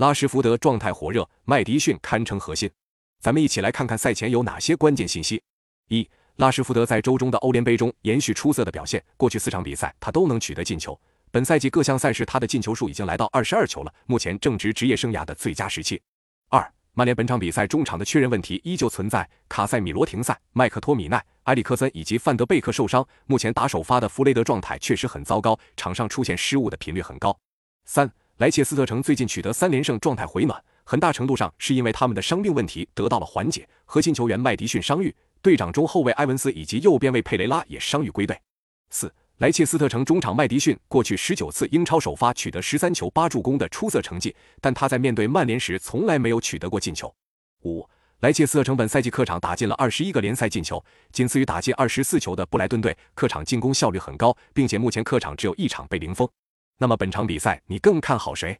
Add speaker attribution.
Speaker 1: 拉什福德状态火热，麦迪逊堪称核心。咱们一起来看看赛前有哪些关键信息。一、拉什福德在周中的欧联杯中延续出色的表现，过去四场比赛他都能取得进球。本赛季各项赛事他的进球数已经来到二十二球了，目前正值职业生涯的最佳时期。二、曼联本场比赛中场的确认问题依旧存在，卡塞米罗停赛，麦克托米奈、埃里克森以及范德贝克受伤，目前打首发的弗雷德状态确实很糟糕，场上出现失误的频率很高。三。莱切斯特城最近取得三连胜，状态回暖，很大程度上是因为他们的伤病问题得到了缓解。核心球员麦迪逊伤愈，队长中后卫埃文斯以及右边卫佩雷拉也伤愈归队。四，莱切斯特城中场麦迪逊过去十九次英超首发取得十三球八助攻的出色成绩，但他在面对曼联时从来没有取得过进球。五，莱切斯特城本赛季客场打进了二十一个联赛进球，仅次于打进二十四球的布莱顿队，客场进攻效率很高，并且目前客场只有一场被零封。那么本场比赛你更看好谁？